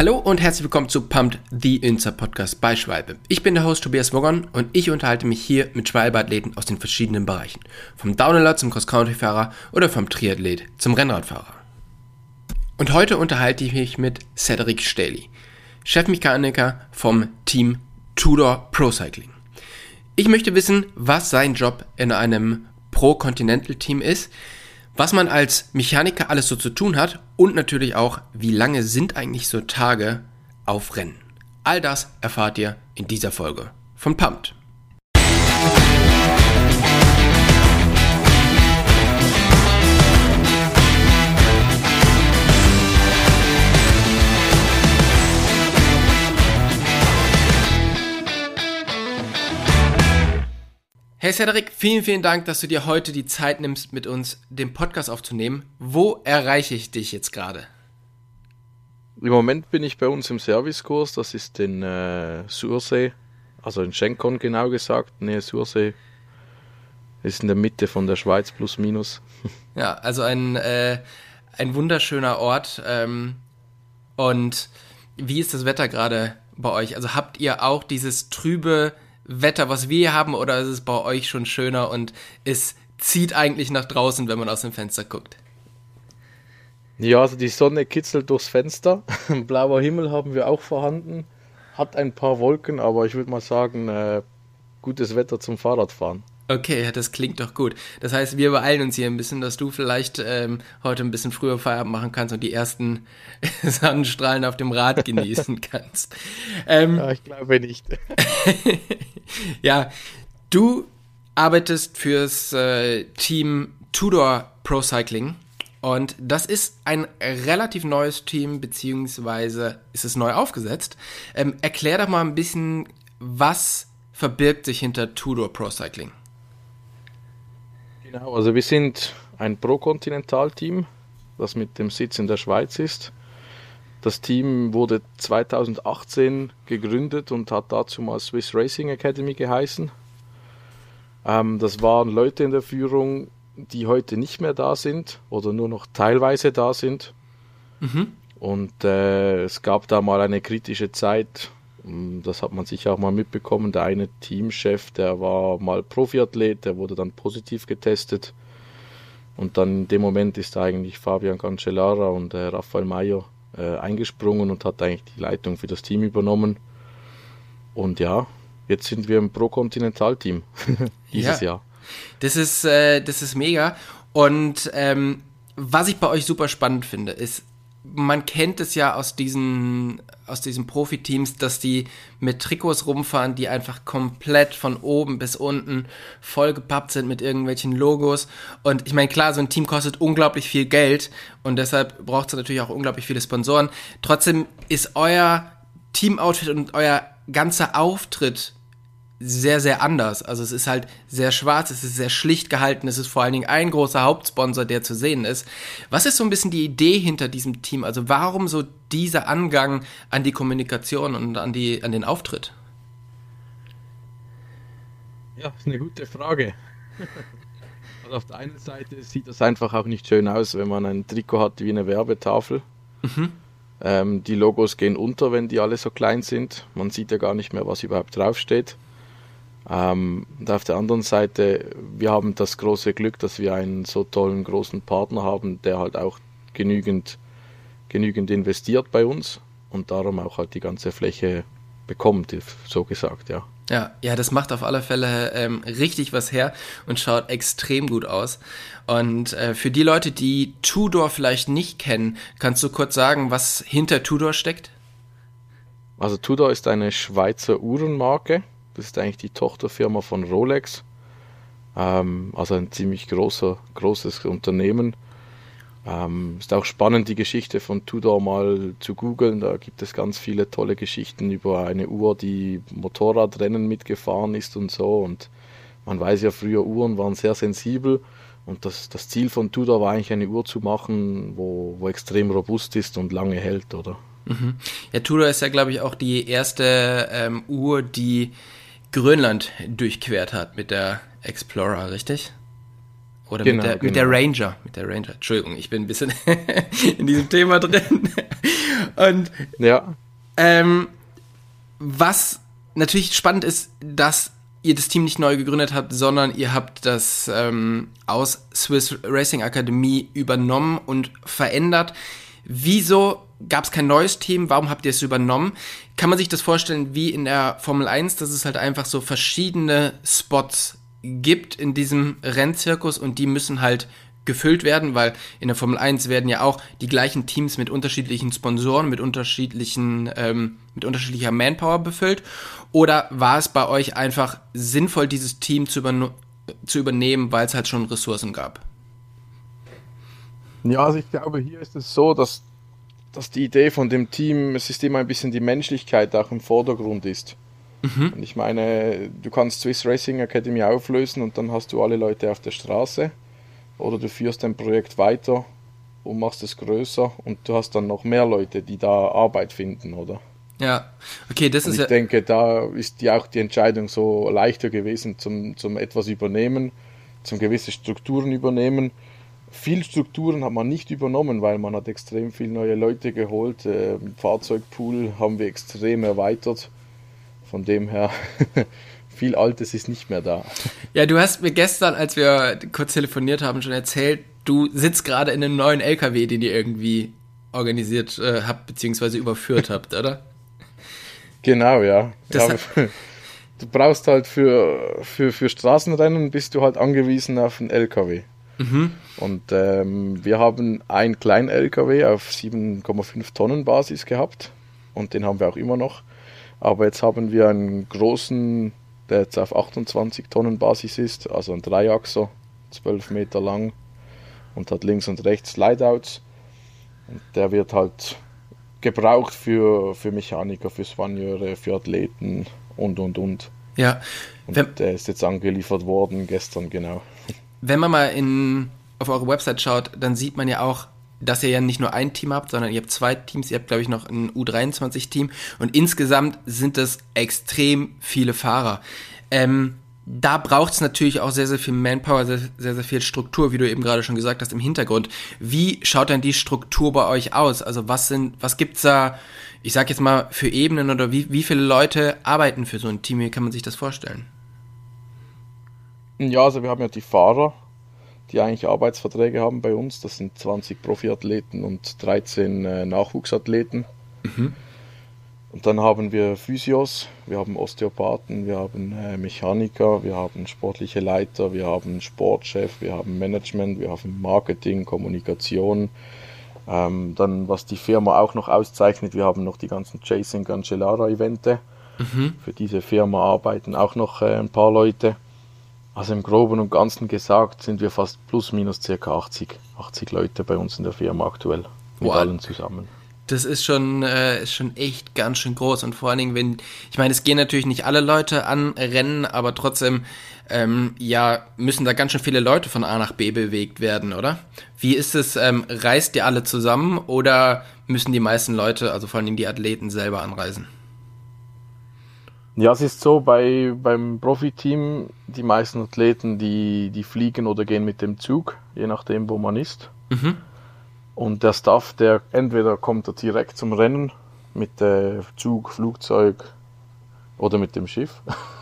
Hallo und herzlich willkommen zu Pumped, the Insta Podcast bei Schwalbe. Ich bin der Host Tobias Wogon und ich unterhalte mich hier mit Schwalbe-Athleten aus den verschiedenen Bereichen. Vom Downhiller zum Cross-Country-Fahrer oder vom Triathlet zum Rennradfahrer. Und heute unterhalte ich mich mit Cedric Staley, Chefmechaniker vom Team Tudor Pro Cycling. Ich möchte wissen, was sein Job in einem Pro-Continental-Team ist, was man als Mechaniker alles so zu tun hat und natürlich auch, wie lange sind eigentlich so Tage auf Rennen. All das erfahrt ihr in dieser Folge von Pumped. Hey Cedric, vielen, vielen Dank, dass du dir heute die Zeit nimmst, mit uns den Podcast aufzunehmen. Wo erreiche ich dich jetzt gerade? Im Moment bin ich bei uns im Servicekurs, das ist in äh, Sursee, also in Schenkon genau gesagt, Nähe Sursee. Ist in der Mitte von der Schweiz plus minus. Ja, also ein, äh, ein wunderschöner Ort. Ähm, und wie ist das Wetter gerade bei euch? Also habt ihr auch dieses trübe Wetter, was wir hier haben, oder ist es bei euch schon schöner und es zieht eigentlich nach draußen, wenn man aus dem Fenster guckt? Ja, also die Sonne kitzelt durchs Fenster. Blauer Himmel haben wir auch vorhanden. Hat ein paar Wolken, aber ich würde mal sagen, äh, gutes Wetter zum Fahrradfahren. Okay, das klingt doch gut. Das heißt, wir beeilen uns hier ein bisschen, dass du vielleicht ähm, heute ein bisschen früher Feierabend machen kannst und die ersten Sonnenstrahlen auf dem Rad genießen kannst. Ähm, ja, ich glaube nicht. ja, du arbeitest fürs äh, Team Tudor Pro Cycling und das ist ein relativ neues Team, beziehungsweise ist es neu aufgesetzt. Ähm, erklär doch mal ein bisschen, was verbirgt sich hinter Tudor Pro Cycling? Genau, also wir sind ein Pro-Kontinental-Team, das mit dem Sitz in der Schweiz ist. Das Team wurde 2018 gegründet und hat dazu mal Swiss Racing Academy geheißen. Ähm, das waren Leute in der Führung, die heute nicht mehr da sind oder nur noch teilweise da sind. Mhm. Und äh, es gab da mal eine kritische Zeit, das hat man sicher auch mal mitbekommen. Der eine Teamchef, der war mal Profiathlet, der wurde dann positiv getestet. Und dann in dem Moment ist eigentlich Fabian Cancellara und äh, Rafael Mayo äh, eingesprungen und hat eigentlich die Leitung für das Team übernommen. Und ja, jetzt sind wir im Pro-Kontinental-Team dieses ja. Jahr. Das ist, äh, das ist mega. Und ähm, was ich bei euch super spannend finde, ist, man kennt es ja aus diesen, aus diesen Profiteams, dass die mit Trikots rumfahren, die einfach komplett von oben bis unten vollgepappt sind mit irgendwelchen Logos. Und ich meine, klar, so ein Team kostet unglaublich viel Geld und deshalb braucht es natürlich auch unglaublich viele Sponsoren. Trotzdem ist euer Teamoutfit und euer ganzer Auftritt sehr, sehr anders. Also es ist halt sehr schwarz, es ist sehr schlicht gehalten, es ist vor allen Dingen ein großer Hauptsponsor, der zu sehen ist. Was ist so ein bisschen die Idee hinter diesem Team? Also warum so dieser Angang an die Kommunikation und an, die, an den Auftritt? Ja, ist eine gute Frage. Also auf der einen Seite sieht das einfach auch nicht schön aus, wenn man ein Trikot hat wie eine Werbetafel. Mhm. Ähm, die Logos gehen unter, wenn die alle so klein sind. Man sieht ja gar nicht mehr, was überhaupt draufsteht. Ähm, und auf der anderen Seite, wir haben das große Glück, dass wir einen so tollen großen Partner haben, der halt auch genügend, genügend investiert bei uns und darum auch halt die ganze Fläche bekommt, so gesagt, ja. Ja, ja, das macht auf alle Fälle ähm, richtig was her und schaut extrem gut aus. Und äh, für die Leute, die Tudor vielleicht nicht kennen, kannst du kurz sagen, was hinter Tudor steckt? Also Tudor ist eine Schweizer Uhrenmarke das ist eigentlich die Tochterfirma von Rolex. Ähm, also ein ziemlich großer, großes Unternehmen. Ähm, ist auch spannend, die Geschichte von Tudor mal zu googeln. Da gibt es ganz viele tolle Geschichten über eine Uhr, die Motorradrennen mitgefahren ist und so. Und man weiß ja, früher Uhren waren sehr sensibel. Und das, das Ziel von Tudor war eigentlich eine Uhr zu machen, wo, wo extrem robust ist und lange hält, oder? Mhm. Ja, Tudor ist ja, glaube ich, auch die erste ähm, Uhr, die Grönland durchquert hat mit der Explorer, richtig? Oder genau, mit, der, genau. mit der Ranger. Mit der Ranger. Entschuldigung, ich bin ein bisschen in diesem Thema drin. Und ja. Ähm, was natürlich spannend ist, dass ihr das Team nicht neu gegründet habt, sondern ihr habt das ähm, aus Swiss Racing Akademie übernommen und verändert. Wieso gab es kein neues Team? Warum habt ihr es übernommen? Kann man sich das vorstellen wie in der Formel 1, dass es halt einfach so verschiedene Spots gibt in diesem Rennzirkus und die müssen halt gefüllt werden, weil in der Formel 1 werden ja auch die gleichen Teams mit unterschiedlichen Sponsoren, mit unterschiedlichen, ähm, mit unterschiedlicher Manpower befüllt. Oder war es bei euch einfach sinnvoll, dieses Team zu, zu übernehmen, weil es halt schon Ressourcen gab? Ja, also ich glaube, hier ist es so, dass, dass die Idee von dem Team, es ist immer ein bisschen die Menschlichkeit auch im Vordergrund ist. Mhm. Und ich meine, du kannst Swiss Racing Academy auflösen und dann hast du alle Leute auf der Straße oder du führst ein Projekt weiter und machst es größer und du hast dann noch mehr Leute, die da Arbeit finden, oder? Ja, okay, das und ist ich ja. Ich denke, da ist ja auch die Entscheidung so leichter gewesen zum, zum etwas übernehmen, zum gewisse Strukturen übernehmen. Viel Strukturen hat man nicht übernommen, weil man hat extrem viele neue Leute geholt. Äh, Fahrzeugpool haben wir extrem erweitert. Von dem her, viel Altes ist nicht mehr da. Ja, du hast mir gestern, als wir kurz telefoniert haben, schon erzählt, du sitzt gerade in einem neuen LKW, den ihr irgendwie organisiert äh, habt, beziehungsweise überführt habt, oder? Genau, ja. ja du brauchst halt für, für, für Straßenrennen bist du halt angewiesen auf einen LKW. Mhm. Und ähm, wir haben einen kleinen LKW auf 7,5 Tonnen Basis gehabt und den haben wir auch immer noch. Aber jetzt haben wir einen großen, der jetzt auf 28 Tonnen Basis ist, also ein Dreiachser, 12 Meter lang und hat links und rechts Slideouts. Und der wird halt gebraucht für, für Mechaniker, für Soigneure, für Athleten und und und. Ja. Und der ist jetzt angeliefert worden gestern, genau. Wenn man mal in, auf eure Website schaut, dann sieht man ja auch dass ihr ja nicht nur ein Team habt, sondern ihr habt zwei Teams. Ihr habt, glaube ich, noch ein U23-Team. Und insgesamt sind das extrem viele Fahrer. Ähm, da braucht es natürlich auch sehr, sehr viel Manpower, sehr, sehr, sehr viel Struktur, wie du eben gerade schon gesagt hast, im Hintergrund. Wie schaut denn die Struktur bei euch aus? Also was sind, was gibt's da, ich sag jetzt mal, für Ebenen oder wie, wie viele Leute arbeiten für so ein Team? Wie kann man sich das vorstellen? Ja, also wir haben ja die Fahrer, die eigentlich Arbeitsverträge haben bei uns. Das sind 20 Profiathleten und 13 äh, Nachwuchsathleten. Mhm. Und dann haben wir Physios, wir haben Osteopathen, wir haben äh, Mechaniker, wir haben sportliche Leiter, wir haben Sportchef, wir haben Management, wir haben Marketing, Kommunikation. Ähm, dann, was die Firma auch noch auszeichnet, wir haben noch die ganzen Chasing Cancellara Evente. Mhm. Für diese Firma arbeiten auch noch äh, ein paar Leute. Also im Groben und Ganzen gesagt sind wir fast plus minus circa 80, 80 Leute bei uns in der Firma aktuell. Mit wow. allen zusammen. Das ist schon, äh, ist schon echt ganz schön groß und vor allen Dingen, wenn, ich meine, es gehen natürlich nicht alle Leute an Rennen, aber trotzdem, ähm, ja, müssen da ganz schön viele Leute von A nach B bewegt werden, oder? Wie ist es, ähm, reist ihr alle zusammen oder müssen die meisten Leute, also vor allen Dingen die Athleten selber anreisen? Ja, es ist so, bei, beim Profiteam, die meisten Athleten, die, die fliegen oder gehen mit dem Zug, je nachdem, wo man ist. Mhm. Und der Staff, der entweder kommt er direkt zum Rennen mit dem Zug, Flugzeug oder mit dem Schiff.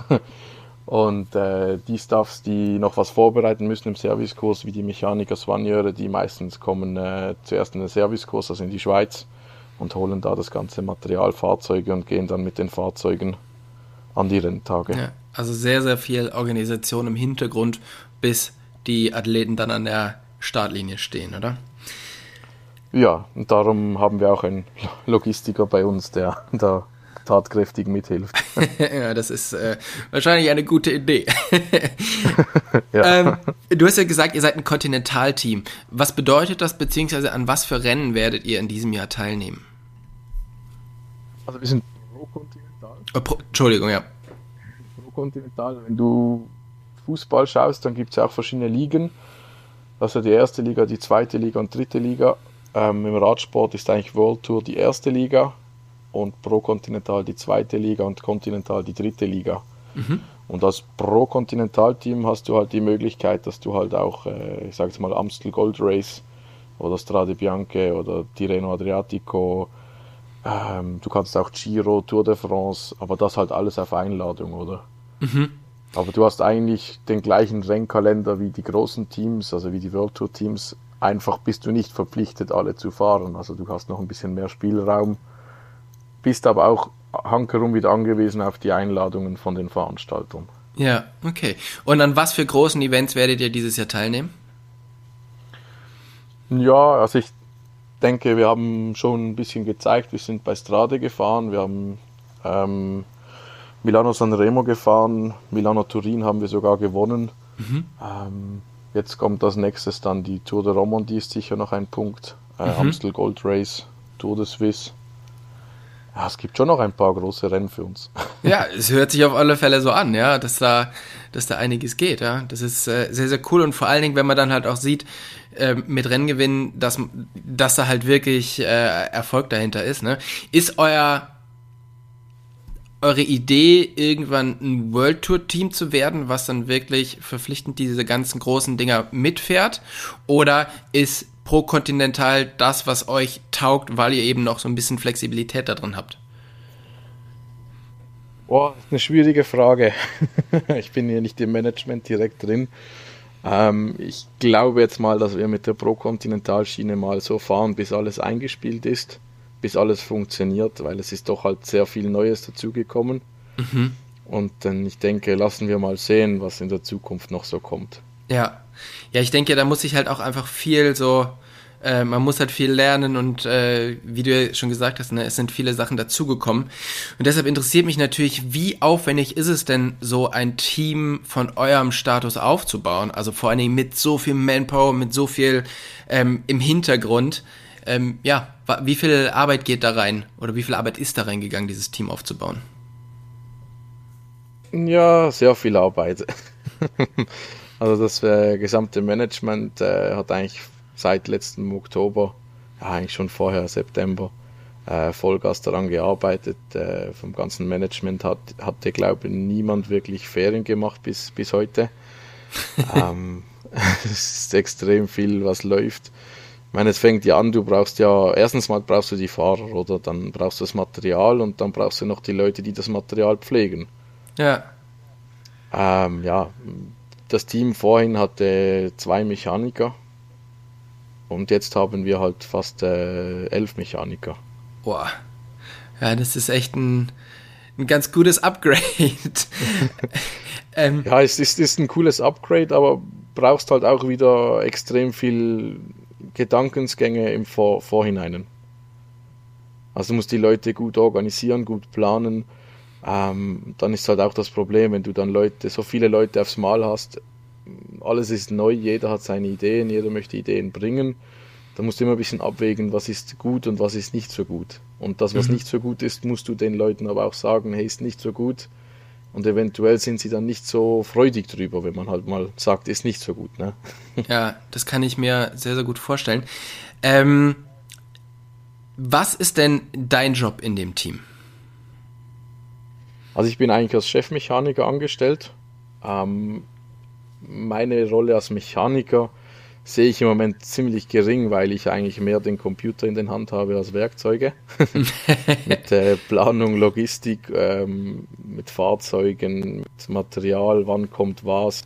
Und äh, die Staffs, die noch was vorbereiten müssen im Servicekurs, wie die Mechaniker, Soigneure, die meistens kommen äh, zuerst in den Servicekurs, also in die Schweiz, und holen da das ganze Material, Fahrzeuge und gehen dann mit den Fahrzeugen an die Renntage. Ja, also sehr, sehr viel Organisation im Hintergrund, bis die Athleten dann an der Startlinie stehen, oder? Ja, und darum haben wir auch einen Logistiker bei uns, der da tatkräftig mithilft. ja, das ist äh, wahrscheinlich eine gute Idee. ja. ähm, du hast ja gesagt, ihr seid ein Kontinentalteam. Was bedeutet das, beziehungsweise an was für Rennen werdet ihr in diesem Jahr teilnehmen? Also wir sind pro-kontinental Oh, Entschuldigung, ja. Pro-Kontinental, wenn du Fußball schaust, dann gibt es ja auch verschiedene Ligen. Also die erste Liga, die zweite Liga und dritte Liga. Ähm, Im Radsport ist eigentlich World Tour die erste Liga und Pro Continental die zweite Liga und Continental die dritte Liga. Mhm. Und als Pro-Kontinentalteam hast du halt die Möglichkeit, dass du halt auch, äh, ich sage jetzt mal, Amstel Gold Race oder Strade Bianche oder Tirreno Adriatico, ähm, du kannst auch Giro, Tour de France, aber das halt alles auf Einladung, oder? Mhm. Aber du hast eigentlich den gleichen Rennkalender wie die großen Teams, also wie die World Tour Teams. Einfach bist du nicht verpflichtet, alle zu fahren. Also du hast noch ein bisschen mehr Spielraum, bist aber auch hankerum wieder angewiesen auf die Einladungen von den Veranstaltern. Ja, okay. Und an was für großen Events werdet ihr dieses Jahr teilnehmen? Ja, also ich denke, wir haben schon ein bisschen gezeigt. Wir sind bei Strade gefahren, wir haben ähm, Milano Sanremo gefahren, Milano Turin haben wir sogar gewonnen. Mhm. Ähm, jetzt kommt als nächstes dann die Tour de Romandie, ist sicher noch ein Punkt. Äh, mhm. Amstel Gold Race, Tour de Suisse. Ja, es gibt schon noch ein paar große Rennen für uns. Ja, es hört sich auf alle Fälle so an, ja, dass da, dass da einiges geht, ja. Das ist äh, sehr, sehr cool und vor allen Dingen, wenn man dann halt auch sieht, äh, mit Renngewinnen, dass, dass da halt wirklich äh, Erfolg dahinter ist, ne. Ist euer, eure Idee, irgendwann ein World Tour Team zu werden, was dann wirklich verpflichtend diese ganzen großen Dinger mitfährt? Oder ist Pro Continental das, was euch taugt, weil ihr eben noch so ein bisschen Flexibilität da drin habt? Boah, eine schwierige Frage. ich bin hier nicht im Management direkt drin. Ähm, ich glaube jetzt mal, dass wir mit der Pro Continental Schiene mal so fahren, bis alles eingespielt ist bis alles funktioniert, weil es ist doch halt sehr viel Neues dazugekommen. Mhm. Und dann, ich denke, lassen wir mal sehen, was in der Zukunft noch so kommt. Ja, ja, ich denke, da muss ich halt auch einfach viel so, äh, man muss halt viel lernen und äh, wie du ja schon gesagt hast, ne, es sind viele Sachen dazugekommen. Und deshalb interessiert mich natürlich, wie aufwendig ist es denn, so ein Team von eurem Status aufzubauen? Also vor allen Dingen mit so viel Manpower, mit so viel ähm, im Hintergrund. Ähm, ja, wie viel Arbeit geht da rein oder wie viel Arbeit ist da reingegangen, dieses Team aufzubauen? Ja, sehr viel Arbeit. also das äh, gesamte Management äh, hat eigentlich seit letztem Oktober, ja, eigentlich schon vorher September, äh, Vollgas daran gearbeitet. Äh, vom ganzen Management hat, hatte, glaube ich, niemand wirklich Ferien gemacht bis, bis heute. ähm, es ist extrem viel, was läuft. Ich meine, es fängt ja an, du brauchst ja, erstens mal brauchst du die Fahrer oder dann brauchst du das Material und dann brauchst du noch die Leute, die das Material pflegen. Ja. Ähm, ja, das Team vorhin hatte zwei Mechaniker und jetzt haben wir halt fast äh, elf Mechaniker. Boah. Ja, das ist echt ein, ein ganz gutes Upgrade. ähm, ja, es ist, ist ein cooles Upgrade, aber brauchst halt auch wieder extrem viel Gedankensgänge im Vor Vorhineinen. Also du musst die Leute gut organisieren, gut planen. Ähm, dann ist halt auch das Problem, wenn du dann Leute, so viele Leute aufs Mal hast, alles ist neu, jeder hat seine Ideen, jeder möchte Ideen bringen. Da musst du immer ein bisschen abwägen, was ist gut und was ist nicht so gut. Und das, was mhm. nicht so gut ist, musst du den Leuten aber auch sagen, hey, ist nicht so gut. Und eventuell sind sie dann nicht so freudig drüber, wenn man halt mal sagt, ist nicht so gut. Ne? Ja, das kann ich mir sehr, sehr gut vorstellen. Ähm, was ist denn dein Job in dem Team? Also ich bin eigentlich als Chefmechaniker angestellt. Ähm, meine Rolle als Mechaniker sehe ich im Moment ziemlich gering, weil ich eigentlich mehr den Computer in den Hand habe als Werkzeuge. mit äh, Planung, Logistik, ähm, mit Fahrzeugen, mit Material, wann kommt was.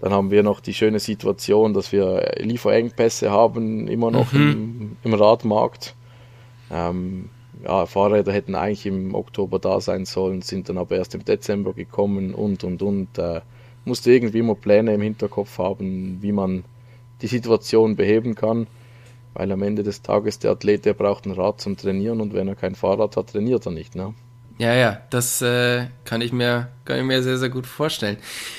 Dann haben wir noch die schöne Situation, dass wir Lieferengpässe haben, immer noch mhm. im, im, Radmarkt. Ähm, ja, Fahrräder hätten eigentlich im Oktober da sein sollen, sind dann aber erst im Dezember gekommen und und und. Äh, musste irgendwie immer Pläne im Hinterkopf haben, wie man die Situation beheben kann, weil am Ende des Tages der Athlet, der braucht ein Rad zum Trainieren und wenn er kein Fahrrad hat, trainiert er nicht. Ne? Ja, ja, das äh, kann, ich mir, kann ich mir sehr, sehr gut vorstellen.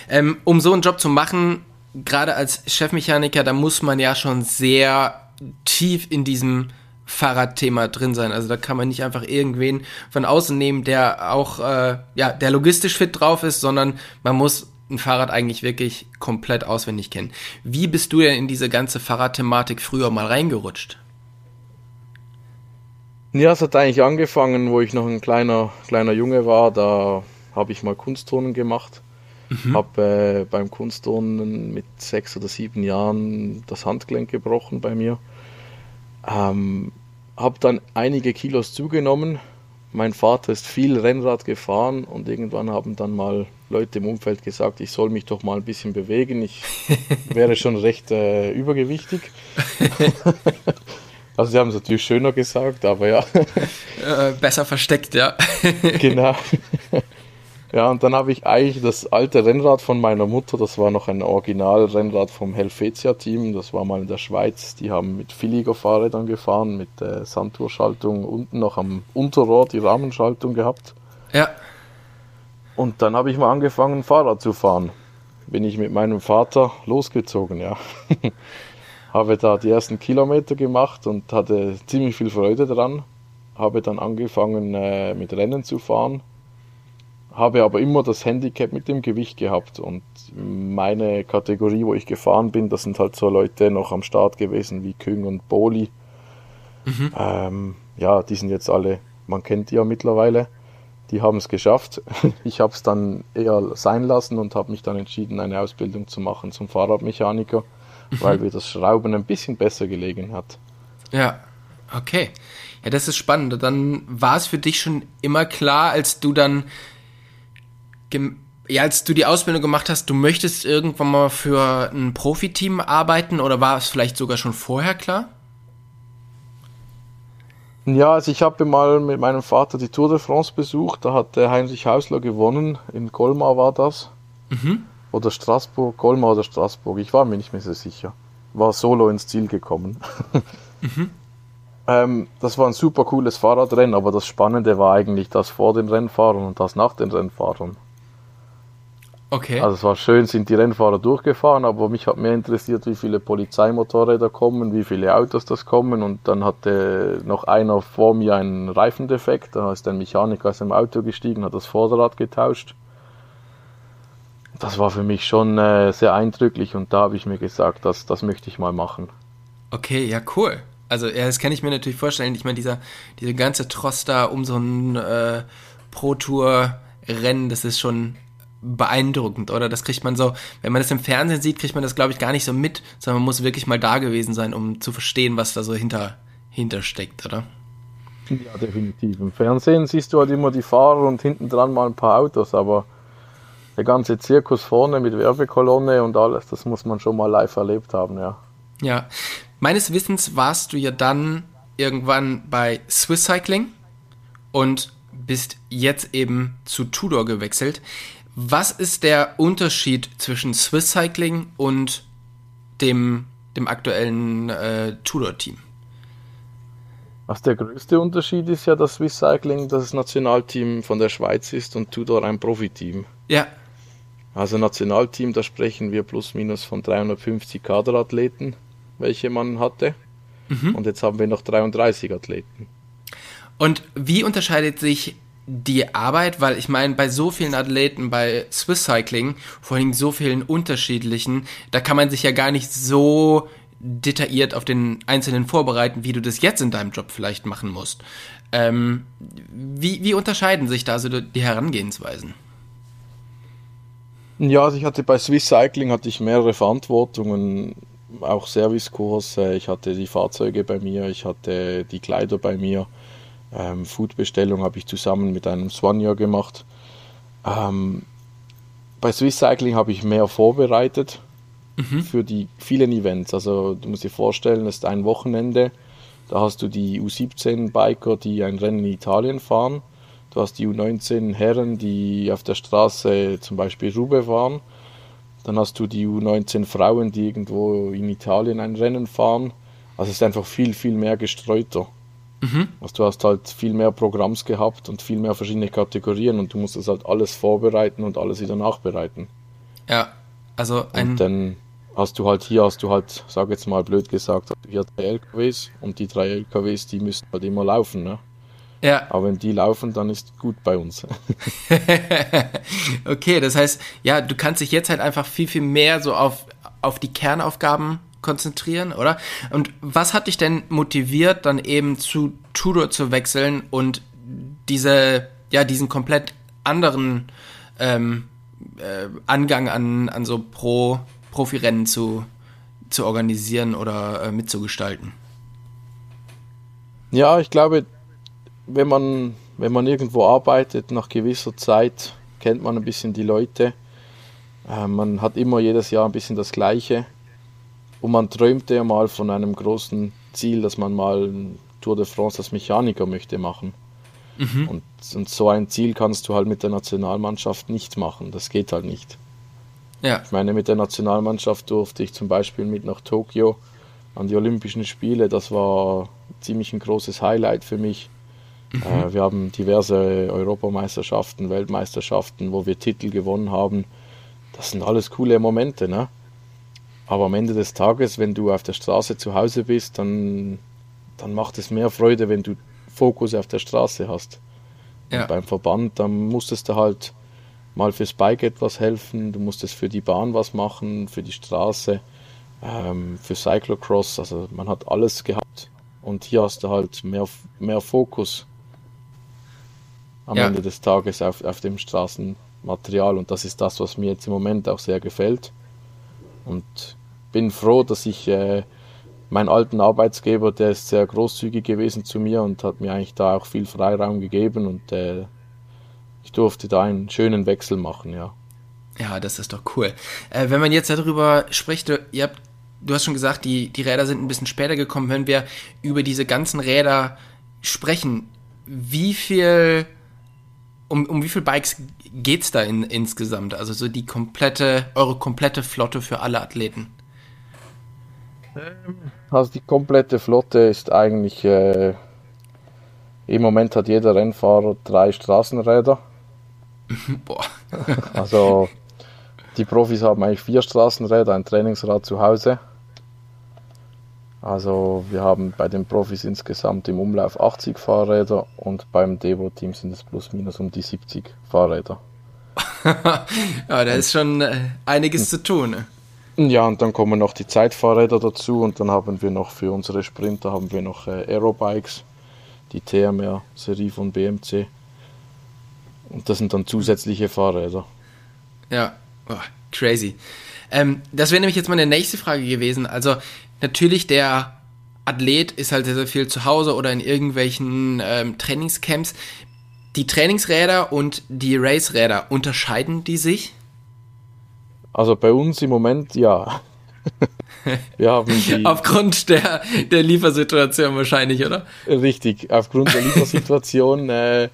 Ähm, um so einen Job zu machen, gerade als Chefmechaniker, da muss man ja schon sehr tief in diesem Fahrradthema drin sein. Also da kann man nicht einfach irgendwen von außen nehmen, der auch äh, ja der logistisch fit drauf ist, sondern man muss ein Fahrrad eigentlich wirklich komplett auswendig kennen. Wie bist du denn in diese ganze Fahrradthematik früher mal reingerutscht? Ja, es hat eigentlich angefangen, wo ich noch ein kleiner, kleiner Junge war. Da habe ich mal Kunstturnen gemacht. Mhm. Habe äh, beim Kunstturnen mit sechs oder sieben Jahren das Handgelenk gebrochen bei mir. Ähm, habe dann einige Kilos zugenommen. Mein Vater ist viel Rennrad gefahren und irgendwann haben dann mal Leute im Umfeld gesagt, ich soll mich doch mal ein bisschen bewegen. Ich wäre schon recht äh, übergewichtig. also sie haben es natürlich schöner gesagt, aber ja. Äh, besser versteckt, ja. genau. Ja, und dann habe ich eigentlich das alte Rennrad von meiner Mutter, das war noch ein Original-Rennrad vom Helvetia-Team, das war mal in der Schweiz. Die haben mit Filiger-Fahrrädern gefahren, mit äh, Sandtourschaltung, unten noch am Unterrohr die Rahmenschaltung gehabt. Ja. Und dann habe ich mal angefangen, Fahrrad zu fahren. Bin ich mit meinem Vater losgezogen, ja. habe da die ersten Kilometer gemacht und hatte ziemlich viel Freude dran. Habe dann angefangen, äh, mit Rennen zu fahren habe aber immer das Handicap mit dem Gewicht gehabt und meine Kategorie, wo ich gefahren bin, das sind halt so Leute noch am Start gewesen wie Küng und Boli. Mhm. Ähm, ja, die sind jetzt alle, man kennt die ja mittlerweile, die haben es geschafft. Ich habe es dann eher sein lassen und habe mich dann entschieden, eine Ausbildung zu machen zum Fahrradmechaniker, mhm. weil mir das Schrauben ein bisschen besser gelegen hat. Ja, okay. Ja, das ist spannend. Dann war es für dich schon immer klar, als du dann ja, als du die Ausbildung gemacht hast, du möchtest irgendwann mal für ein Profiteam arbeiten oder war es vielleicht sogar schon vorher klar? Ja, also ich habe mal mit meinem Vater die Tour de France besucht. Da hat der Heinrich Hausler gewonnen. In Colmar war das. Mhm. Oder Straßburg, Colmar oder Straßburg. Ich war mir nicht mehr so sicher. War solo ins Ziel gekommen. mhm. ähm, das war ein super cooles Fahrradrennen, aber das Spannende war eigentlich das vor den Rennfahrern und das nach den Rennfahrern. Okay. Also es war schön, sind die Rennfahrer durchgefahren, aber mich hat mehr interessiert, wie viele Polizeimotorräder kommen, wie viele Autos das kommen und dann hatte noch einer vor mir einen Reifendefekt, da ist ein Mechaniker aus dem Auto gestiegen, hat das Vorderrad getauscht. Das war für mich schon äh, sehr eindrücklich und da habe ich mir gesagt, das, das möchte ich mal machen. Okay, ja cool. Also ja, das kann ich mir natürlich vorstellen. Ich meine, dieser, diese ganze Trost da um so ein äh, Pro-Tour-Rennen, das ist schon beeindruckend, oder? Das kriegt man so, wenn man das im Fernsehen sieht, kriegt man das, glaube ich, gar nicht so mit, sondern man muss wirklich mal da gewesen sein, um zu verstehen, was da so hinter, hintersteckt, oder? Ja, definitiv. Im Fernsehen siehst du halt immer die Fahrer und hinten dran mal ein paar Autos, aber der ganze Zirkus vorne mit Werbekolonne und alles, das muss man schon mal live erlebt haben, ja. Ja. Meines Wissens warst du ja dann irgendwann bei Swiss Cycling und bist jetzt eben zu Tudor gewechselt. Was ist der Unterschied zwischen Swiss Cycling und dem, dem aktuellen äh, Tudor-Team? Also der größte Unterschied ist ja, dass Swiss Cycling das Nationalteam von der Schweiz ist und Tudor ein Profiteam. Ja. Also Nationalteam, da sprechen wir plus minus von 350 Kaderathleten, welche man hatte. Mhm. Und jetzt haben wir noch 33 Athleten. Und wie unterscheidet sich die Arbeit, weil ich meine, bei so vielen Athleten, bei Swiss Cycling, vor allem so vielen unterschiedlichen, da kann man sich ja gar nicht so detailliert auf den Einzelnen vorbereiten, wie du das jetzt in deinem Job vielleicht machen musst. Ähm, wie, wie unterscheiden sich da so die Herangehensweisen? Ja, also ich hatte bei Swiss Cycling hatte ich mehrere Verantwortungen, auch Servicekurse, ich hatte die Fahrzeuge bei mir, ich hatte die Kleider bei mir ähm, Foodbestellung habe ich zusammen mit einem Swanja gemacht. Ähm, bei Swiss Cycling habe ich mehr vorbereitet mhm. für die vielen Events. Also du musst dir vorstellen, es ist ein Wochenende. Da hast du die U17-Biker, die ein Rennen in Italien fahren. Du hast die U19 Herren, die auf der Straße zum Beispiel Rube fahren. Dann hast du die U19 Frauen, die irgendwo in Italien ein Rennen fahren. Also es ist einfach viel, viel mehr gestreuter. Mhm. Also du hast halt viel mehr Programms gehabt und viel mehr verschiedene Kategorien und du musst das halt alles vorbereiten und alles wieder nachbereiten. Ja, also ein. Und dann hast du halt hier, hast du halt, sag jetzt mal blöd gesagt, hier drei LKWs und die drei LKWs, die müssen halt immer laufen, ne? Ja. Aber wenn die laufen, dann ist gut bei uns. okay, das heißt, ja, du kannst dich jetzt halt einfach viel, viel mehr so auf, auf die Kernaufgaben konzentrieren, oder? Und was hat dich denn motiviert, dann eben zu Tudor zu wechseln und diese, ja, diesen komplett anderen ähm, äh, Angang an, an so Pro, Profirennen zu, zu organisieren oder äh, mitzugestalten? Ja, ich glaube, wenn man, wenn man irgendwo arbeitet, nach gewisser Zeit kennt man ein bisschen die Leute. Äh, man hat immer jedes Jahr ein bisschen das Gleiche. Und man träumte ja mal von einem großen Ziel, dass man mal Tour de France als Mechaniker möchte machen. Mhm. Und, und, so ein Ziel kannst du halt mit der Nationalmannschaft nicht machen. Das geht halt nicht. Ja. Ich meine, mit der Nationalmannschaft durfte ich zum Beispiel mit nach Tokio an die Olympischen Spiele. Das war ziemlich ein großes Highlight für mich. Mhm. Äh, wir haben diverse Europameisterschaften, Weltmeisterschaften, wo wir Titel gewonnen haben. Das sind alles coole Momente, ne? Aber am Ende des Tages, wenn du auf der Straße zu Hause bist, dann, dann macht es mehr Freude, wenn du Fokus auf der Straße hast. Ja. beim Verband, dann musstest du halt mal fürs Bike etwas helfen, du musstest für die Bahn was machen, für die Straße, ähm, für Cyclocross, also man hat alles gehabt. Und hier hast du halt mehr, mehr Fokus am ja. Ende des Tages auf, auf dem Straßenmaterial. Und das ist das, was mir jetzt im Moment auch sehr gefällt. Und bin froh, dass ich äh, meinen alten Arbeitsgeber, der ist sehr großzügig gewesen zu mir und hat mir eigentlich da auch viel Freiraum gegeben und äh, ich durfte da einen schönen Wechsel machen, ja. Ja, das ist doch cool. Äh, wenn man jetzt darüber spricht, du, ihr habt, du hast schon gesagt, die, die Räder sind ein bisschen später gekommen. Wenn wir über diese ganzen Räder sprechen, wie viel, um, um wie viele Bikes geht es da in, insgesamt? Also so die komplette, eure komplette Flotte für alle Athleten? Ähm, also die komplette Flotte ist eigentlich, äh, im Moment hat jeder Rennfahrer drei Straßenräder. Boah. also die Profis haben eigentlich vier Straßenräder, ein Trainingsrad zu Hause. Also wir haben bei den Profis insgesamt im Umlauf 80 Fahrräder und beim Devo-Team sind es plus minus um die 70 Fahrräder. ja, da ist schon äh, einiges zu tun. Ne? Ja, und dann kommen noch die Zeitfahrräder dazu und dann haben wir noch für unsere Sprinter haben wir noch äh, Aerobikes, die TMR-Serie von BMC. Und das sind dann zusätzliche Fahrräder. Ja, oh, crazy. Ähm, das wäre nämlich jetzt meine nächste Frage gewesen. Also natürlich der Athlet ist halt sehr, sehr viel zu Hause oder in irgendwelchen ähm, Trainingscamps. Die Trainingsräder und die Raceräder, unterscheiden die sich? Also bei uns im Moment ja. Wir haben die aufgrund der, der Liefersituation wahrscheinlich, oder? Richtig, aufgrund der Liefersituation äh,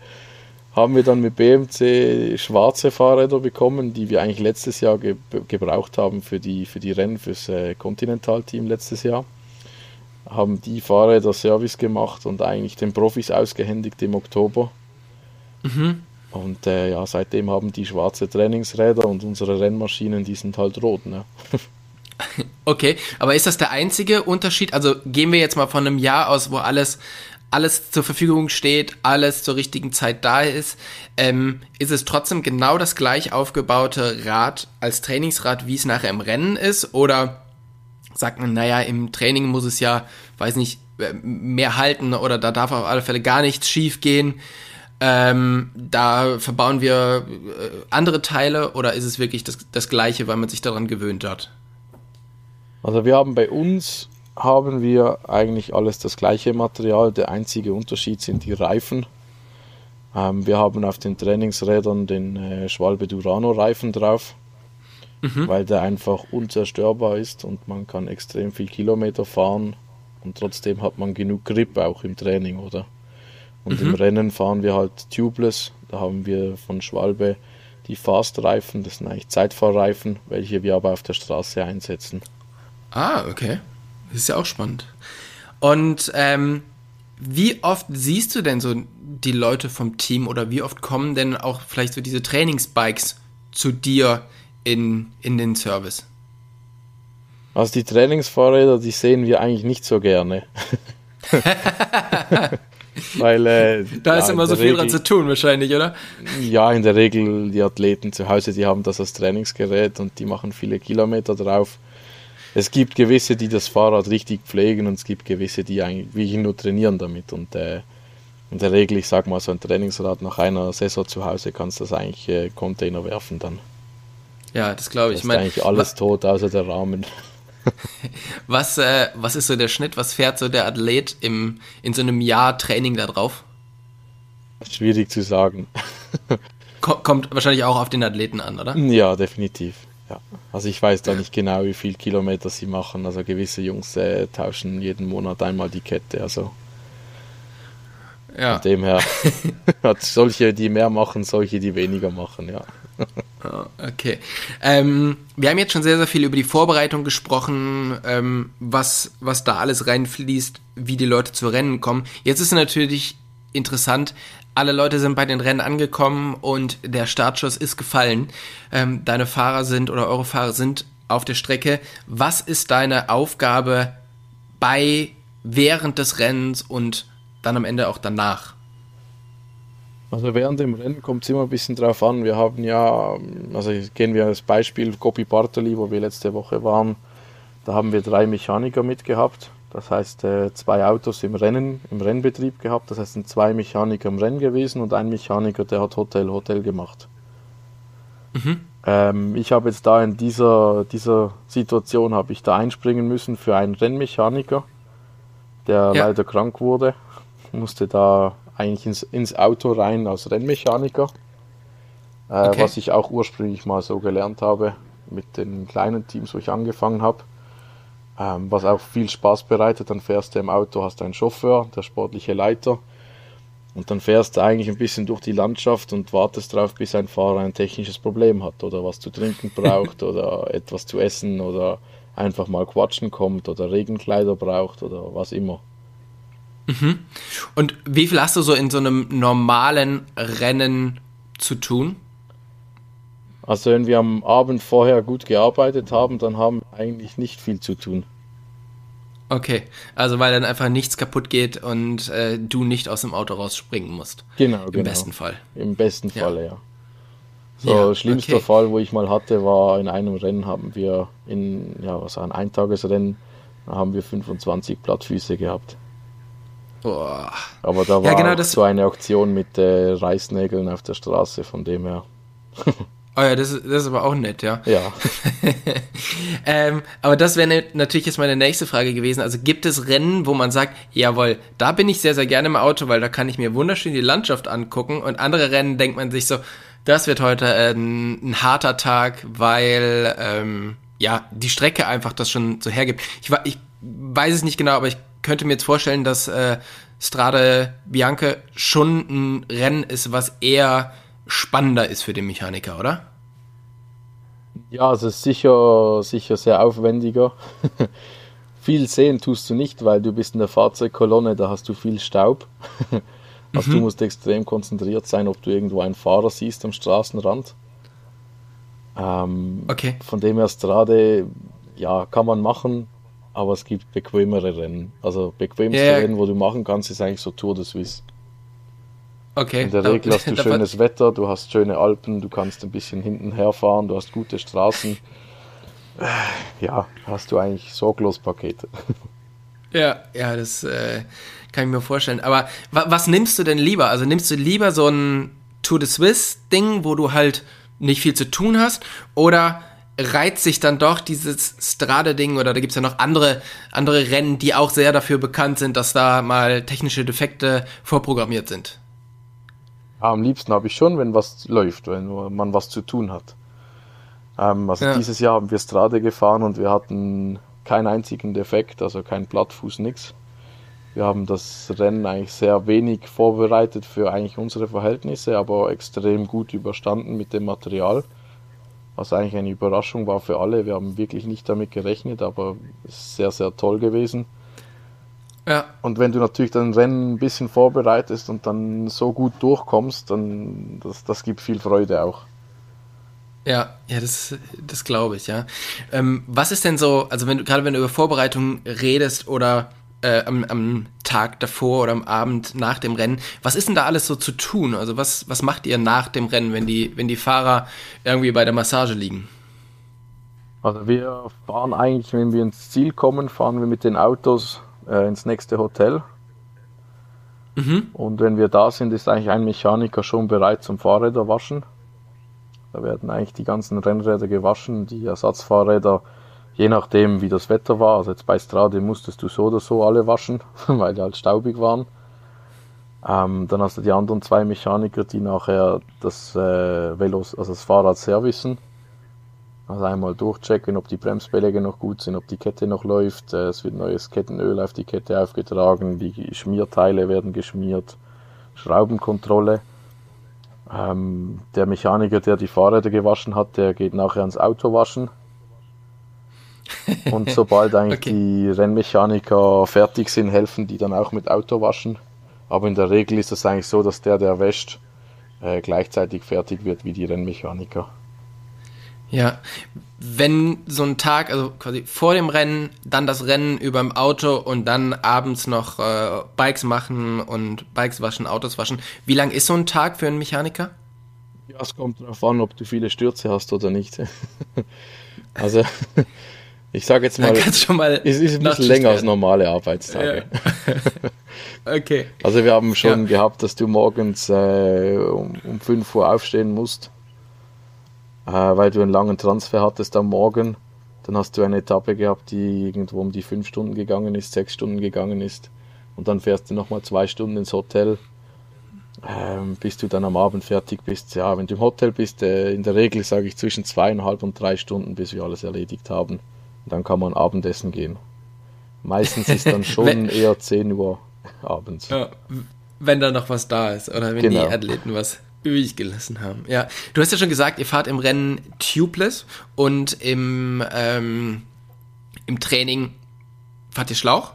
haben wir dann mit BMC schwarze Fahrräder bekommen, die wir eigentlich letztes Jahr ge gebraucht haben für die, für die Rennen fürs äh, Continental-Team letztes Jahr. Haben die Fahrräder Service gemacht und eigentlich den Profis ausgehändigt im Oktober. Mhm. Und äh, ja, seitdem haben die schwarze Trainingsräder und unsere Rennmaschinen, die sind halt rot. Ne? Okay, aber ist das der einzige Unterschied? Also gehen wir jetzt mal von einem Jahr aus, wo alles, alles zur Verfügung steht, alles zur richtigen Zeit da ist. Ähm, ist es trotzdem genau das gleich aufgebaute Rad als Trainingsrad, wie es nachher im Rennen ist? Oder sagt man, naja, im Training muss es ja, weiß nicht, äh, mehr halten oder da darf auf alle Fälle gar nichts schief gehen? Ähm, da verbauen wir äh, andere Teile oder ist es wirklich das, das gleiche, weil man sich daran gewöhnt hat? Also wir haben bei uns haben wir eigentlich alles das gleiche Material. Der einzige Unterschied sind die Reifen. Ähm, wir haben auf den Trainingsrädern den äh, Schwalbe Durano Reifen drauf, mhm. weil der einfach unzerstörbar ist und man kann extrem viel Kilometer fahren und trotzdem hat man genug Grip auch im Training, oder? Und mhm. im Rennen fahren wir halt tubeless. Da haben wir von Schwalbe die Fast-Reifen, das sind eigentlich Zeitfahrreifen, welche wir aber auf der Straße einsetzen. Ah, okay. Das ist ja auch spannend. Und ähm, wie oft siehst du denn so die Leute vom Team oder wie oft kommen denn auch vielleicht so diese Trainingsbikes zu dir in, in den Service? Also die Trainingsfahrräder, die sehen wir eigentlich nicht so gerne. Weil, äh, da ja, ist immer so viel Regel, dran zu tun, wahrscheinlich, oder? Ja, in der Regel die Athleten zu Hause, die haben das als Trainingsgerät und die machen viele Kilometer drauf. Es gibt gewisse, die das Fahrrad richtig pflegen und es gibt gewisse, die eigentlich nur trainieren damit. Und äh, in der Regel, ich sag mal, so ein Trainingsrad nach einer Saison zu Hause kannst du das eigentlich äh, Container werfen dann. Ja, das glaube ich. ist eigentlich alles tot, außer der Rahmen. was, äh, was ist so der Schnitt? Was fährt so der Athlet im, in so einem Jahr Training da drauf? Schwierig zu sagen. Kommt wahrscheinlich auch auf den Athleten an, oder? Ja, definitiv. Ja. Also ich weiß da nicht genau, wie viel Kilometer sie machen. Also gewisse Jungs äh, tauschen jeden Monat einmal die Kette. Also ja. von dem her hat solche, die mehr machen, solche, die weniger machen, ja. Okay. Ähm, wir haben jetzt schon sehr, sehr viel über die Vorbereitung gesprochen, ähm, was, was da alles reinfließt, wie die Leute zu Rennen kommen. Jetzt ist natürlich interessant, alle Leute sind bei den Rennen angekommen und der Startschuss ist gefallen. Ähm, deine Fahrer sind oder eure Fahrer sind auf der Strecke. Was ist deine Aufgabe bei, während des Rennens und dann am Ende auch danach? Also während dem Rennen kommt es immer ein bisschen drauf an. Wir haben ja, also gehen wir als Beispiel Gopi Bartoli, wo wir letzte Woche waren, da haben wir drei Mechaniker mitgehabt. Das heißt, äh, zwei Autos im Rennen, im Rennbetrieb gehabt. Das heißt, sind zwei Mechaniker im Rennen gewesen und ein Mechaniker, der hat Hotel, Hotel gemacht. Mhm. Ähm, ich habe jetzt da in dieser, dieser Situation, habe ich da einspringen müssen für einen Rennmechaniker, der ja. leider krank wurde. Musste da eigentlich ins, ins Auto rein als Rennmechaniker. Äh, okay. Was ich auch ursprünglich mal so gelernt habe mit den kleinen Teams, wo ich angefangen habe ähm, was auch viel Spaß bereitet. Dann fährst du im Auto, hast einen Chauffeur, der sportliche Leiter. Und dann fährst du eigentlich ein bisschen durch die Landschaft und wartest darauf, bis ein Fahrer ein technisches Problem hat oder was zu trinken braucht oder etwas zu essen oder einfach mal quatschen kommt oder Regenkleider braucht oder was immer. Mhm. Und wie viel hast du so in so einem normalen Rennen zu tun? Also wenn wir am Abend vorher gut gearbeitet haben, dann haben wir eigentlich nicht viel zu tun. Okay, also weil dann einfach nichts kaputt geht und äh, du nicht aus dem Auto rausspringen musst. Genau, Im genau. besten Fall. Im besten ja. Falle, ja. So, ja, schlimmster okay. Fall, wo ich mal hatte, war in einem Rennen haben wir in, ja, was war ein Eintagesrennen, da haben wir 25 Plattfüße gehabt. Boah. Aber da war ja, genau so eine Auktion mit äh, Reißnägeln auf der Straße, von dem her. Oh ja, das ist, das ist aber auch nett, ja. Ja. ähm, aber das wäre ne, natürlich jetzt meine nächste Frage gewesen. Also gibt es Rennen, wo man sagt, jawohl, da bin ich sehr, sehr gerne im Auto, weil da kann ich mir wunderschön die Landschaft angucken. Und andere Rennen denkt man sich so, das wird heute ein, ein harter Tag, weil ähm, ja die Strecke einfach das schon so hergibt. Ich, ich weiß es nicht genau, aber ich könnte mir jetzt vorstellen, dass äh, Strade Bianca schon ein Rennen ist, was eher spannender ist für den Mechaniker, oder? Ja, es ist sicher, sicher sehr aufwendiger. viel sehen tust du nicht, weil du bist in der Fahrzeugkolonne, da hast du viel Staub. also mhm. du musst extrem konzentriert sein, ob du irgendwo einen Fahrer siehst am Straßenrand. Ähm, okay. Von dem her Strade, ja, kann man machen, aber es gibt bequemere Rennen. Also bequemste yeah. Rennen, wo du machen kannst, ist eigentlich so Tour de Suisse. Okay. In der Regel hast du schönes Wetter, du hast schöne Alpen, du kannst ein bisschen hinten herfahren, du hast gute Straßen. Äh, ja, hast du eigentlich sorglos Pakete. Ja, ja, das äh, kann ich mir vorstellen. Aber wa was nimmst du denn lieber? Also nimmst du lieber so ein Tour de Suisse Ding, wo du halt nicht viel zu tun hast, oder reizt sich dann doch dieses Strade-Ding oder da gibt es ja noch andere, andere Rennen, die auch sehr dafür bekannt sind, dass da mal technische Defekte vorprogrammiert sind? Am liebsten habe ich schon, wenn was läuft, wenn man was zu tun hat. Ähm, also ja. dieses Jahr haben wir Strade gefahren und wir hatten keinen einzigen Defekt, also kein Plattfuß, nichts. Wir haben das Rennen eigentlich sehr wenig vorbereitet für eigentlich unsere Verhältnisse, aber extrem gut überstanden mit dem Material. Was eigentlich eine Überraschung war für alle. Wir haben wirklich nicht damit gerechnet, aber es ist sehr, sehr toll gewesen. Ja. Und wenn du natürlich dein Rennen ein bisschen vorbereitest und dann so gut durchkommst, dann das, das gibt viel Freude auch. Ja, ja, das, das glaube ich, ja. Ähm, was ist denn so, also wenn du gerade wenn du über Vorbereitung redest oder äh, am, am Tag davor oder am Abend nach dem Rennen, was ist denn da alles so zu tun? Also was, was macht ihr nach dem Rennen, wenn die, wenn die Fahrer irgendwie bei der Massage liegen? Also wir fahren eigentlich, wenn wir ins Ziel kommen, fahren wir mit den Autos äh, ins nächste Hotel. Mhm. Und wenn wir da sind, ist eigentlich ein Mechaniker schon bereit zum Fahrräder waschen. Da werden eigentlich die ganzen Rennräder gewaschen, die Ersatzfahrräder, je nachdem wie das Wetter war. Also jetzt bei Strade musstest du so oder so alle waschen, weil die halt staubig waren. Ähm, dann hast du die anderen zwei Mechaniker, die nachher das äh, Velos, also das Fahrrad servicen. Also einmal durchchecken, ob die Bremsbeläge noch gut sind, ob die Kette noch läuft. Äh, es wird neues Kettenöl auf die Kette aufgetragen, die Schmierteile werden geschmiert, Schraubenkontrolle. Ähm, der Mechaniker, der die Fahrräder gewaschen hat, der geht nachher ans Auto waschen. Und sobald eigentlich okay. die Rennmechaniker fertig sind, helfen die dann auch mit Auto waschen. Aber in der Regel ist es eigentlich so, dass der, der wäscht, äh, gleichzeitig fertig wird wie die Rennmechaniker. Ja, wenn so ein Tag, also quasi vor dem Rennen, dann das Rennen über dem Auto und dann abends noch äh, Bikes machen und Bikes waschen, Autos waschen. Wie lang ist so ein Tag für einen Mechaniker? Ja, es kommt darauf an, ob du viele Stürze hast oder nicht. also, ich sage jetzt mal, es ist ein bisschen länger als normale Arbeitstage. Ja. okay. Also wir haben schon ja. gehabt, dass du morgens äh, um, um 5 Uhr aufstehen musst weil du einen langen Transfer hattest am Morgen. Dann hast du eine Etappe gehabt, die irgendwo um die fünf Stunden gegangen ist, sechs Stunden gegangen ist. Und dann fährst du nochmal zwei Stunden ins Hotel, ähm, bis du dann am Abend fertig bist. Ja, wenn du im Hotel bist, äh, in der Regel sage ich zwischen zweieinhalb und drei Stunden, bis wir alles erledigt haben. Und dann kann man Abendessen gehen. Meistens ist dann schon eher 10 Uhr abends. Ja, wenn da noch was da ist oder wenn genau. die Athleten was übrig gelassen haben. Ja, du hast ja schon gesagt, ihr fahrt im Rennen tubeless und im, ähm, im Training fahrt ihr Schlauch?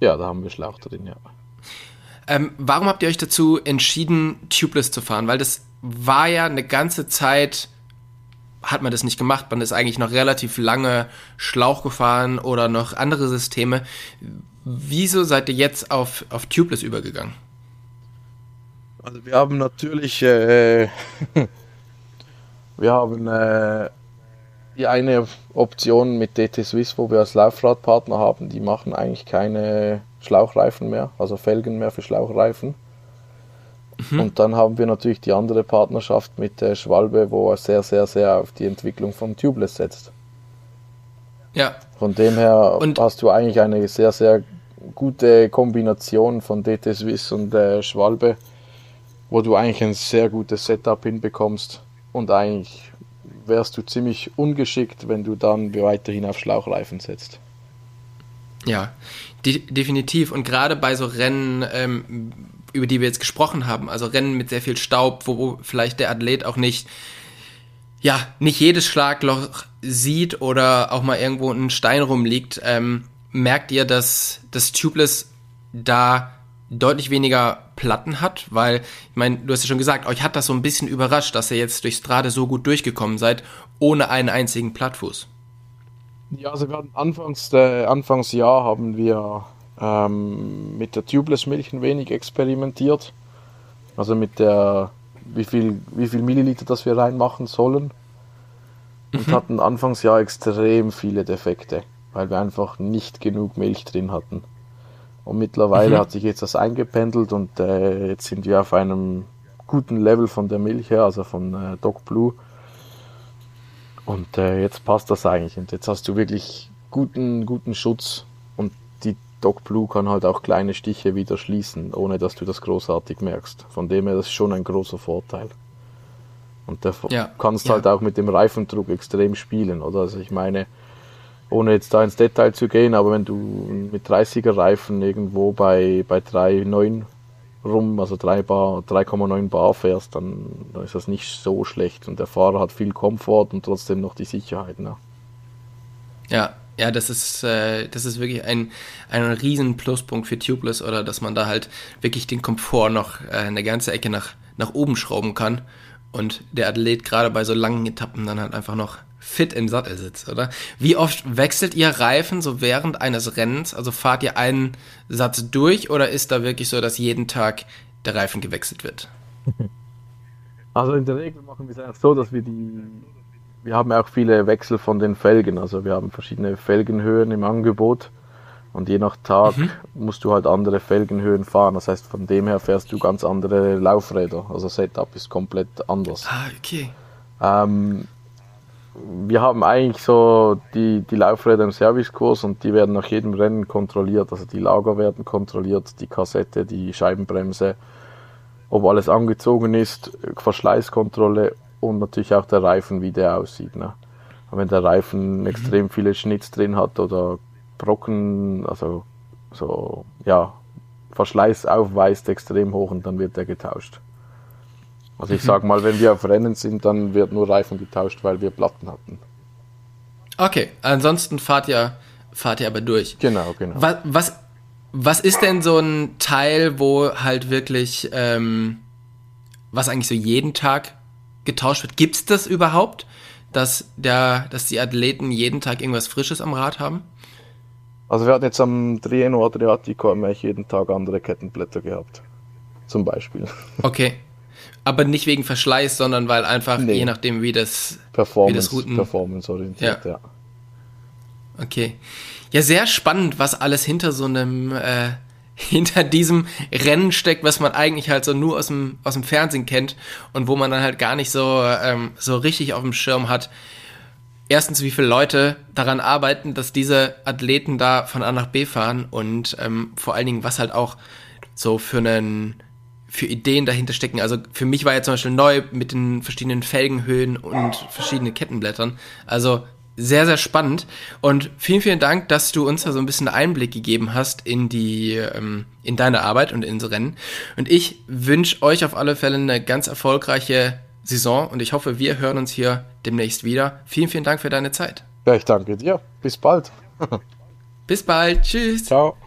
Ja, da haben wir Schlauch drin, ja. Ähm, warum habt ihr euch dazu entschieden, tubeless zu fahren? Weil das war ja eine ganze Zeit, hat man das nicht gemacht. Man ist eigentlich noch relativ lange Schlauch gefahren oder noch andere Systeme. Wieso seid ihr jetzt auf, auf tubeless übergegangen? Also wir haben natürlich, äh, wir haben äh, die eine Option mit DT Swiss, wo wir als Laufradpartner haben, die machen eigentlich keine Schlauchreifen mehr, also Felgen mehr für Schlauchreifen. Mhm. Und dann haben wir natürlich die andere Partnerschaft mit der Schwalbe, wo er sehr, sehr, sehr auf die Entwicklung von Tubeless setzt. Ja. Von dem her und hast du eigentlich eine sehr, sehr gute Kombination von DT Swiss und äh, Schwalbe wo du eigentlich ein sehr gutes Setup hinbekommst und eigentlich wärst du ziemlich ungeschickt, wenn du dann weiterhin auf Schlauchreifen setzt. Ja, de definitiv. Und gerade bei so Rennen, ähm, über die wir jetzt gesprochen haben, also Rennen mit sehr viel Staub, wo vielleicht der Athlet auch nicht, ja, nicht jedes Schlagloch sieht oder auch mal irgendwo ein Stein rumliegt, ähm, merkt ihr, dass das Tubeless da deutlich weniger Platten hat, weil, ich meine, du hast ja schon gesagt, euch hat das so ein bisschen überrascht, dass ihr jetzt durch Strade so gut durchgekommen seid, ohne einen einzigen Plattfuß. Ja, also wir hatten anfangs, äh, Anfangsjahr haben wir ähm, mit der Tubeless-Milch ein wenig experimentiert. Also mit der, wie viel, wie viel Milliliter das wir reinmachen sollen. Und mhm. hatten Anfangsjahr extrem viele Defekte, weil wir einfach nicht genug Milch drin hatten. Und mittlerweile mhm. hat sich jetzt das eingependelt und äh, jetzt sind wir auf einem guten Level von der Milch her, also von äh, Doc Blue. Und äh, jetzt passt das eigentlich. Und jetzt hast du wirklich guten, guten Schutz. Und die Doc Blue kann halt auch kleine Stiche wieder schließen, ohne dass du das großartig merkst. Von dem her, das ist schon ein großer Vorteil. Und da ja. kannst ja. halt auch mit dem Reifendruck extrem spielen, oder? Also ich meine, ohne jetzt da ins Detail zu gehen, aber wenn du mit 30er Reifen irgendwo bei, bei 3,9 rum, also 3 Bar, 3,9 Bar fährst, dann, dann, ist das nicht so schlecht und der Fahrer hat viel Komfort und trotzdem noch die Sicherheit. Ne? Ja, ja, das ist, äh, das ist wirklich ein, ein riesen Pluspunkt für Tubeless oder dass man da halt wirklich den Komfort noch äh, eine ganze Ecke nach, nach oben schrauben kann und der Athlet gerade bei so langen Etappen dann halt einfach noch fit im Sattel sitzt, oder? Wie oft wechselt ihr Reifen so während eines Rennens? Also fahrt ihr einen Satz durch oder ist da wirklich so, dass jeden Tag der Reifen gewechselt wird? Also in der Regel machen wir es einfach so, dass wir die, wir haben auch viele Wechsel von den Felgen, also wir haben verschiedene Felgenhöhen im Angebot Und je nach Tag mhm. musst du halt andere Felgenhöhen fahren. Das heißt, von dem her fährst du ganz andere Laufräder. Also Setup ist komplett anders. Ah, okay. Ähm, wir haben eigentlich so die, die Laufräder im Servicekurs und die werden nach jedem Rennen kontrolliert. Also die Lager werden kontrolliert, die Kassette, die Scheibenbremse, ob alles angezogen ist, Verschleißkontrolle und natürlich auch der Reifen, wie der aussieht. Ne? wenn der Reifen mhm. extrem viele Schnitz drin hat oder Brocken, also so, ja, Verschleiß aufweist extrem hoch und dann wird der getauscht. Also ich sag mal, wenn wir auf Rennen sind, dann wird nur Reifen getauscht, weil wir Platten hatten. Okay, ansonsten fahrt ihr, fahrt ihr aber durch. Genau, genau. Was, was, was ist denn so ein Teil, wo halt wirklich, ähm, was eigentlich so jeden Tag getauscht wird? Gibt es das überhaupt, dass, der, dass die Athleten jeden Tag irgendwas Frisches am Rad haben? Also wir hatten jetzt am Trieno Adriatico haben wir jeden Tag andere Kettenblätter gehabt. Zum Beispiel. Okay. Aber nicht wegen Verschleiß, sondern weil einfach, nee. je nachdem, wie das, Performance, wie das Routen... Performance orientiert, ja. ja. Okay. Ja, sehr spannend, was alles hinter so einem, äh, hinter diesem Rennen steckt, was man eigentlich halt so nur aus dem, aus dem Fernsehen kennt und wo man dann halt gar nicht so, ähm, so richtig auf dem Schirm hat, erstens, wie viele Leute daran arbeiten, dass diese Athleten da von A nach B fahren und ähm, vor allen Dingen, was halt auch so für einen für Ideen dahinter stecken. Also für mich war ja zum Beispiel neu mit den verschiedenen Felgenhöhen und verschiedenen Kettenblättern. Also sehr, sehr spannend. Und vielen, vielen Dank, dass du uns da so ein bisschen Einblick gegeben hast in die, ähm, in deine Arbeit und ins Rennen. Und ich wünsche euch auf alle Fälle eine ganz erfolgreiche Saison und ich hoffe, wir hören uns hier demnächst wieder. Vielen, vielen Dank für deine Zeit. Ja, ich danke dir. Bis bald. Bis bald. Tschüss. Ciao.